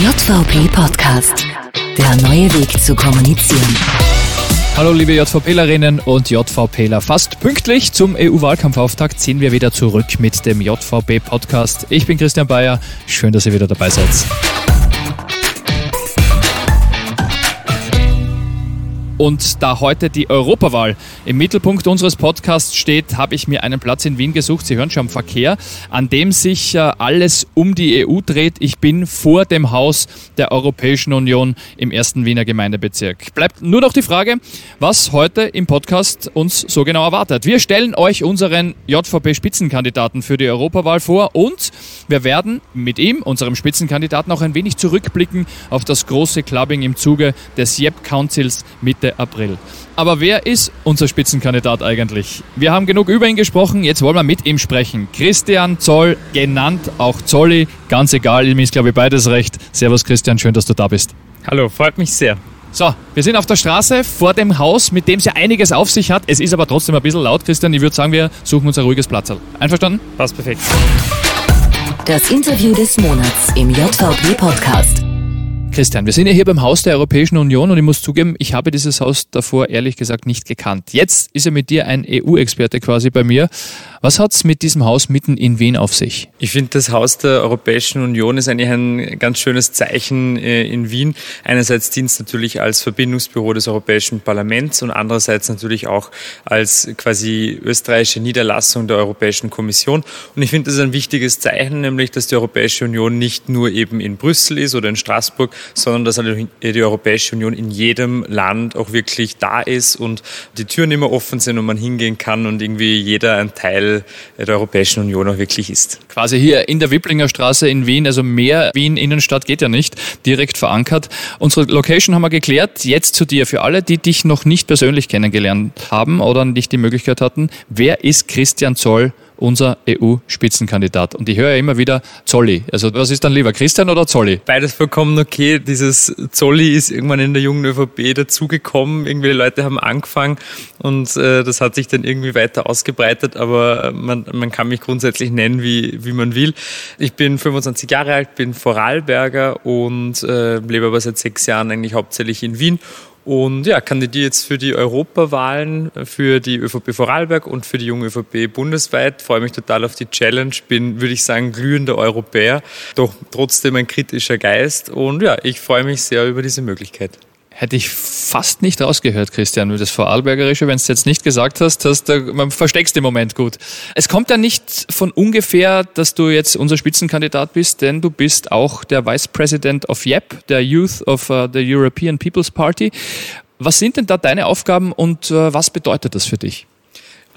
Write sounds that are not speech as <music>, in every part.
JVP Podcast. Der neue Weg zu kommunizieren. Hallo liebe JVPlerinnen und JVPler. Fast pünktlich zum EU-Wahlkampfauftakt ziehen wir wieder zurück mit dem JVP-Podcast. Ich bin Christian Bayer. Schön, dass ihr wieder dabei seid. Und da heute die Europawahl im Mittelpunkt unseres Podcasts steht, habe ich mir einen Platz in Wien gesucht. Sie hören schon am Verkehr, an dem sich äh, alles um die EU dreht. Ich bin vor dem Haus der Europäischen Union im ersten Wiener Gemeindebezirk. Bleibt nur noch die Frage, was heute im Podcast uns so genau erwartet. Wir stellen euch unseren JVP-Spitzenkandidaten für die Europawahl vor und wir werden mit ihm, unserem Spitzenkandidaten, auch ein wenig zurückblicken auf das große Clubbing im Zuge des JEP Councils Mitte Mitte April. Aber wer ist unser Spitzenkandidat eigentlich? Wir haben genug über ihn gesprochen, jetzt wollen wir mit ihm sprechen. Christian Zoll, genannt auch Zolli, ganz egal, ihm ist glaube ich beides recht. Servus Christian, schön, dass du da bist. Hallo, freut mich sehr. So, wir sind auf der Straße vor dem Haus, mit dem es ja einiges auf sich hat. Es ist aber trotzdem ein bisschen laut, Christian. Ich würde sagen, wir suchen uns ein ruhiges Platz. Einverstanden? Passt perfekt. Das Interview des Monats im JVP Podcast. Christian, wir sind ja hier beim Haus der Europäischen Union und ich muss zugeben, ich habe dieses Haus davor ehrlich gesagt nicht gekannt. Jetzt ist ja mit dir ein EU-Experte quasi bei mir. Was hat es mit diesem Haus mitten in Wien auf sich? Ich finde, das Haus der Europäischen Union ist eigentlich ein ganz schönes Zeichen äh, in Wien. Einerseits dient es natürlich als Verbindungsbüro des Europäischen Parlaments und andererseits natürlich auch als quasi österreichische Niederlassung der Europäischen Kommission. Und ich finde, das ist ein wichtiges Zeichen, nämlich, dass die Europäische Union nicht nur eben in Brüssel ist oder in Straßburg, sondern dass die Europäische Union in jedem Land auch wirklich da ist und die Türen immer offen sind und man hingehen kann und irgendwie jeder ein Teil Teil der Europäischen Union auch wirklich ist. Quasi hier in der Wiblinger Straße in Wien, also mehr Wien Innenstadt geht ja nicht, direkt verankert. Unsere Location haben wir geklärt. Jetzt zu dir. Für alle, die dich noch nicht persönlich kennengelernt haben oder nicht die Möglichkeit hatten, wer ist Christian Zoll? Unser EU-Spitzenkandidat. Und ich höre ja immer wieder Zolli. Also was ist dann lieber, Christian oder Zolli? Beides vollkommen okay. Dieses Zolli ist irgendwann in der jungen ÖVP dazugekommen. Irgendwie Leute haben angefangen und äh, das hat sich dann irgendwie weiter ausgebreitet, aber man, man kann mich grundsätzlich nennen, wie, wie man will. Ich bin 25 Jahre alt, bin Vorarlberger und äh, lebe aber seit sechs Jahren eigentlich hauptsächlich in Wien und ja, kandidiere jetzt für die Europawahlen, für die ÖVP Vorarlberg und für die junge ÖVP bundesweit. Freue mich total auf die Challenge. Bin, würde ich sagen, glühender Europäer, doch trotzdem ein kritischer Geist. Und ja, ich freue mich sehr über diese Möglichkeit. Hätte ich fast nicht rausgehört, Christian, das Vorarlbergerische, wenn du es jetzt nicht gesagt hast, hast du, man versteckst im Moment gut. Es kommt ja nicht von ungefähr, dass du jetzt unser Spitzenkandidat bist, denn du bist auch der Vice President of YEP, der Youth of uh, the European People's Party. Was sind denn da deine Aufgaben und uh, was bedeutet das für dich?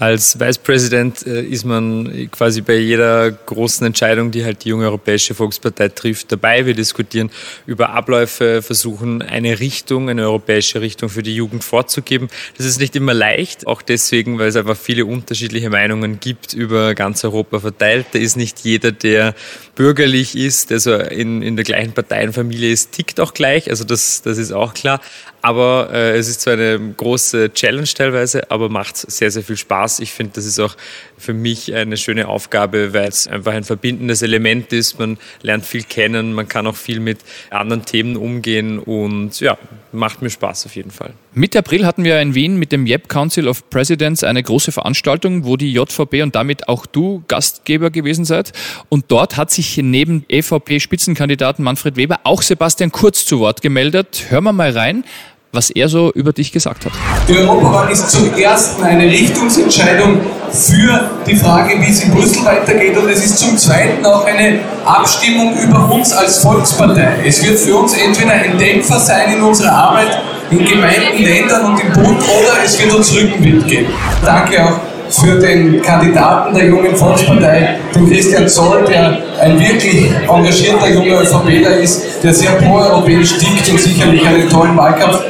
Als Vice President äh, ist man quasi bei jeder großen Entscheidung, die halt die junge Europäische Volkspartei trifft, dabei. Wir diskutieren über Abläufe, versuchen eine Richtung, eine europäische Richtung für die Jugend vorzugeben. Das ist nicht immer leicht, auch deswegen, weil es einfach viele unterschiedliche Meinungen gibt über ganz Europa verteilt. Da ist nicht jeder, der bürgerlich ist, der so in, in der gleichen Parteienfamilie ist, tickt auch gleich. Also das, das ist auch klar. Aber äh, es ist zwar eine große Challenge teilweise, aber macht sehr, sehr viel Spaß. Ich finde, das ist auch für mich eine schöne Aufgabe, weil es einfach ein verbindendes Element ist. Man lernt viel kennen, man kann auch viel mit anderen Themen umgehen und ja, macht mir Spaß auf jeden Fall. Mitte April hatten wir in Wien mit dem JEP Council of Presidents eine große Veranstaltung, wo die JVP und damit auch du Gastgeber gewesen seid. Und dort hat sich neben EVP-Spitzenkandidaten Manfred Weber auch Sebastian Kurz zu Wort gemeldet. Hören wir mal rein was er so über dich gesagt hat. Die Europawahl ist zum ersten eine Richtungsentscheidung für die Frage, wie es in Brüssel weitergeht und es ist zum zweiten auch eine Abstimmung über uns als Volkspartei. Es wird für uns entweder ein Dämpfer sein in unserer Arbeit in Gemeinden, Ländern und im Bund oder es wird uns Rückenwind geben. Danke auch für den Kandidaten der Jungen Volkspartei, den Christian Zoll, der ein wirklich engagierter junger ÖVPler ist, der sehr proeuropäisch tickt und sicherlich einen tollen Wahlkampf.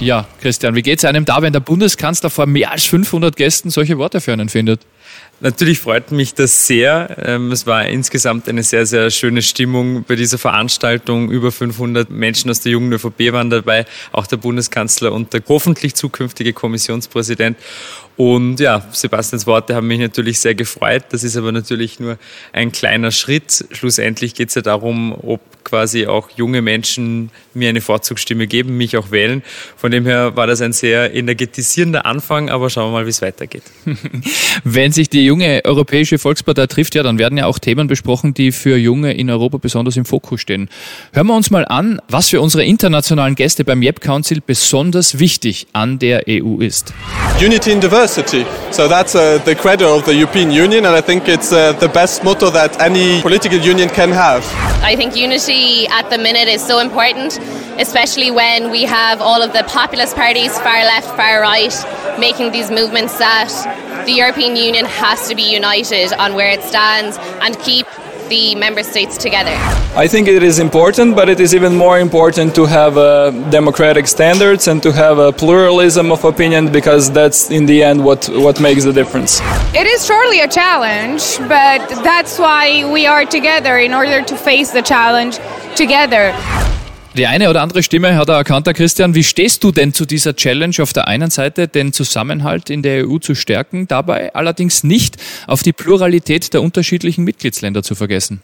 Ja, Christian, wie geht es einem da, wenn der Bundeskanzler vor mehr als 500 Gästen solche Worte für einen findet? Natürlich freut mich das sehr. Ähm, es war insgesamt eine sehr, sehr schöne Stimmung bei dieser Veranstaltung. Über 500 Menschen aus der jungen ÖVP waren dabei, auch der Bundeskanzler und der hoffentlich zukünftige Kommissionspräsident. Und ja, Sebastians Worte haben mich natürlich sehr gefreut. Das ist aber natürlich nur ein kleiner Schritt. Schlussendlich geht es ja darum, ob quasi auch junge Menschen mir eine Vorzugsstimme geben, mich auch wählen. Von dem her war das ein sehr energetisierender Anfang, aber schauen wir mal, wie es weitergeht. <laughs> Wenn sich die junge Europäische Volkspartei trifft, ja, dann werden ja auch Themen besprochen, die für Junge in Europa besonders im Fokus stehen. Hören wir uns mal an, was für unsere internationalen Gäste beim YEP Council besonders wichtig an der EU ist. Unity in diversity. So that's uh, the credo of the European Union and I think it's uh, the best motto that any political union can have. I think unity at the minute is so important, especially when we have all of the populist parties, far left, far right, making these movements that the European Union has to be united on where it stands and keep the member states together. I think it is important, but it is even more important to have uh, democratic standards and to have a pluralism of opinion because that's in the end what, what makes the difference. It is surely a challenge, but that's why we are together in order to face the challenge together. Die eine oder andere Stimme hat er erkannt, Herr Christian. Wie stehst du denn zu dieser Challenge auf der einen Seite, den Zusammenhalt in der EU zu stärken, dabei allerdings nicht auf die Pluralität der unterschiedlichen Mitgliedsländer zu vergessen?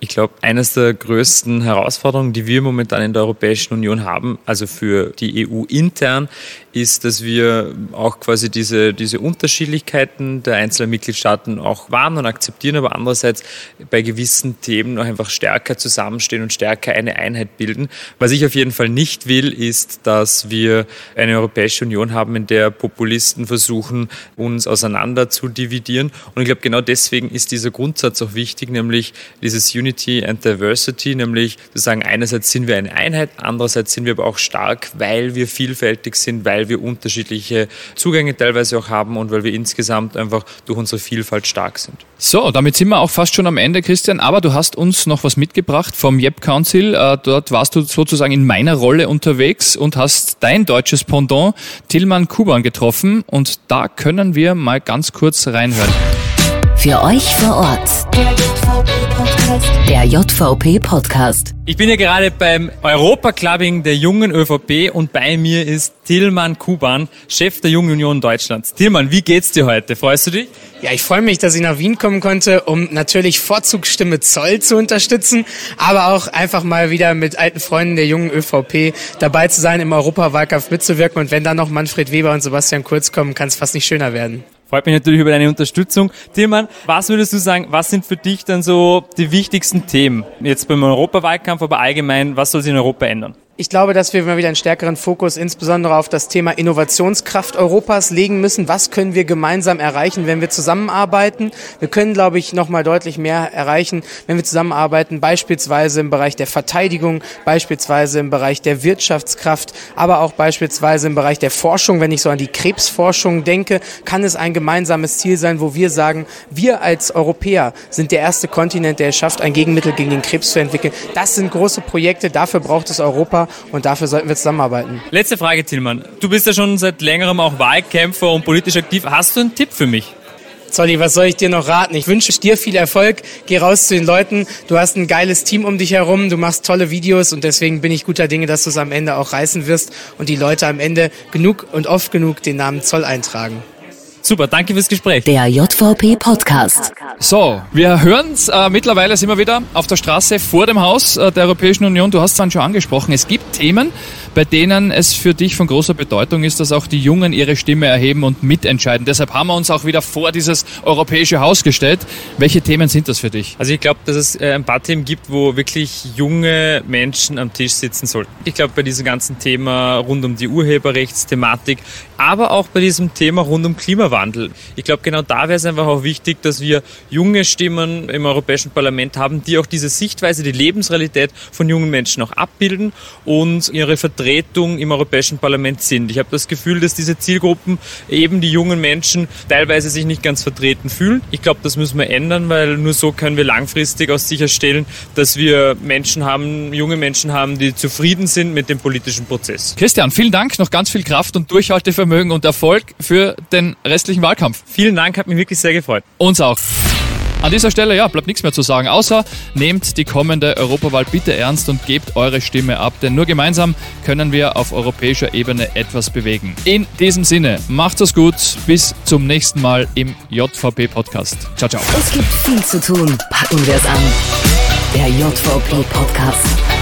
Ich glaube, eines der größten Herausforderungen, die wir momentan in der Europäischen Union haben, also für die EU intern, ist, dass wir auch quasi diese, diese Unterschiedlichkeiten der einzelnen Mitgliedstaaten auch wahren und akzeptieren, aber andererseits bei gewissen Themen noch einfach stärker zusammenstehen und stärker eine Einheit bilden. Was ich auf jeden Fall nicht will, ist, dass wir eine Europäische Union haben, in der Populisten versuchen, uns auseinander zu dividieren. Und ich glaube, genau deswegen ist dieser Grundsatz auch wichtig, nämlich dieses Unity and Diversity, nämlich zu sagen, einerseits sind wir eine Einheit, andererseits sind wir aber auch stark, weil wir vielfältig sind, weil wir unterschiedliche Zugänge teilweise auch haben und weil wir insgesamt einfach durch unsere Vielfalt stark sind. So, damit sind wir auch fast schon am Ende, Christian. Aber du hast uns noch was mitgebracht vom YEP Council. Äh, dort warst du sozusagen in meiner Rolle unterwegs und hast dein deutsches Pendant Tillmann Kuban getroffen. Und da können wir mal ganz kurz reinhören. Für euch vor Ort. Der JVP Podcast. Ich bin hier gerade beim Europaclubbing der jungen ÖVP und bei mir ist Tillmann Kuban, Chef der Jungen Union Deutschlands. Tillmann, wie geht's dir heute? Freust du dich? Ja, ich freue mich, dass ich nach Wien kommen konnte, um natürlich Vorzugsstimme Zoll zu unterstützen, aber auch einfach mal wieder mit alten Freunden der jungen ÖVP dabei zu sein, im Europawahlkampf mitzuwirken. Und wenn dann noch Manfred Weber und Sebastian Kurz kommen, kann es fast nicht schöner werden. Freut mich natürlich über deine Unterstützung. Tillmann, was würdest du sagen, was sind für dich dann so die wichtigsten Themen? Jetzt beim Europawahlkampf, aber allgemein, was soll sich in Europa ändern? Ich glaube, dass wir mal wieder einen stärkeren Fokus insbesondere auf das Thema Innovationskraft Europas legen müssen. Was können wir gemeinsam erreichen, wenn wir zusammenarbeiten? Wir können, glaube ich, noch mal deutlich mehr erreichen, wenn wir zusammenarbeiten, beispielsweise im Bereich der Verteidigung, beispielsweise im Bereich der Wirtschaftskraft, aber auch beispielsweise im Bereich der Forschung. Wenn ich so an die Krebsforschung denke, kann es ein gemeinsames Ziel sein, wo wir sagen, wir als Europäer sind der erste Kontinent, der es schafft, ein Gegenmittel gegen den Krebs zu entwickeln. Das sind große Projekte, dafür braucht es Europa und dafür sollten wir zusammenarbeiten. Letzte Frage, Tillmann. Du bist ja schon seit längerem auch Wahlkämpfer und politisch aktiv. Hast du einen Tipp für mich? Zolli, was soll ich dir noch raten? Ich wünsche dir viel Erfolg. Geh raus zu den Leuten. Du hast ein geiles Team um dich herum. Du machst tolle Videos und deswegen bin ich guter Dinge, dass du es am Ende auch reißen wirst und die Leute am Ende genug und oft genug den Namen Zoll eintragen. Super, danke fürs Gespräch. Der JVP Podcast. So, wir hören's. Äh, mittlerweile sind wir wieder auf der Straße vor dem Haus äh, der Europäischen Union. Du hast es dann schon angesprochen. Es gibt Themen, bei denen es für dich von großer Bedeutung ist, dass auch die Jungen ihre Stimme erheben und mitentscheiden. Deshalb haben wir uns auch wieder vor dieses europäische Haus gestellt. Welche Themen sind das für dich? Also ich glaube, dass es äh, ein paar Themen gibt, wo wirklich junge Menschen am Tisch sitzen sollten. Ich glaube, bei diesem ganzen Thema rund um die Urheberrechtsthematik, aber auch bei diesem Thema rund um Klimawandel. Ich glaube, genau da wäre es einfach auch wichtig, dass wir junge Stimmen im Europäischen Parlament haben, die auch diese Sichtweise, die Lebensrealität von jungen Menschen auch abbilden und ihre Vertreter Vertretung im Europäischen Parlament sind. Ich habe das Gefühl, dass diese Zielgruppen, eben die jungen Menschen, teilweise sich nicht ganz vertreten fühlen. Ich glaube, das müssen wir ändern, weil nur so können wir langfristig auch sicherstellen, dass wir Menschen haben, junge Menschen haben, die zufrieden sind mit dem politischen Prozess. Christian, vielen Dank, noch ganz viel Kraft und Durchhaltevermögen und Erfolg für den restlichen Wahlkampf. Vielen Dank, hat mich wirklich sehr gefreut. Uns auch. An dieser Stelle, ja, bleibt nichts mehr zu sagen, außer nehmt die kommende Europawahl bitte ernst und gebt eure Stimme ab, denn nur gemeinsam können wir auf europäischer Ebene etwas bewegen. In diesem Sinne, macht es gut, bis zum nächsten Mal im JVP-Podcast. Ciao, ciao. Es gibt viel zu tun. Packen wir es an. Der JVP-Podcast.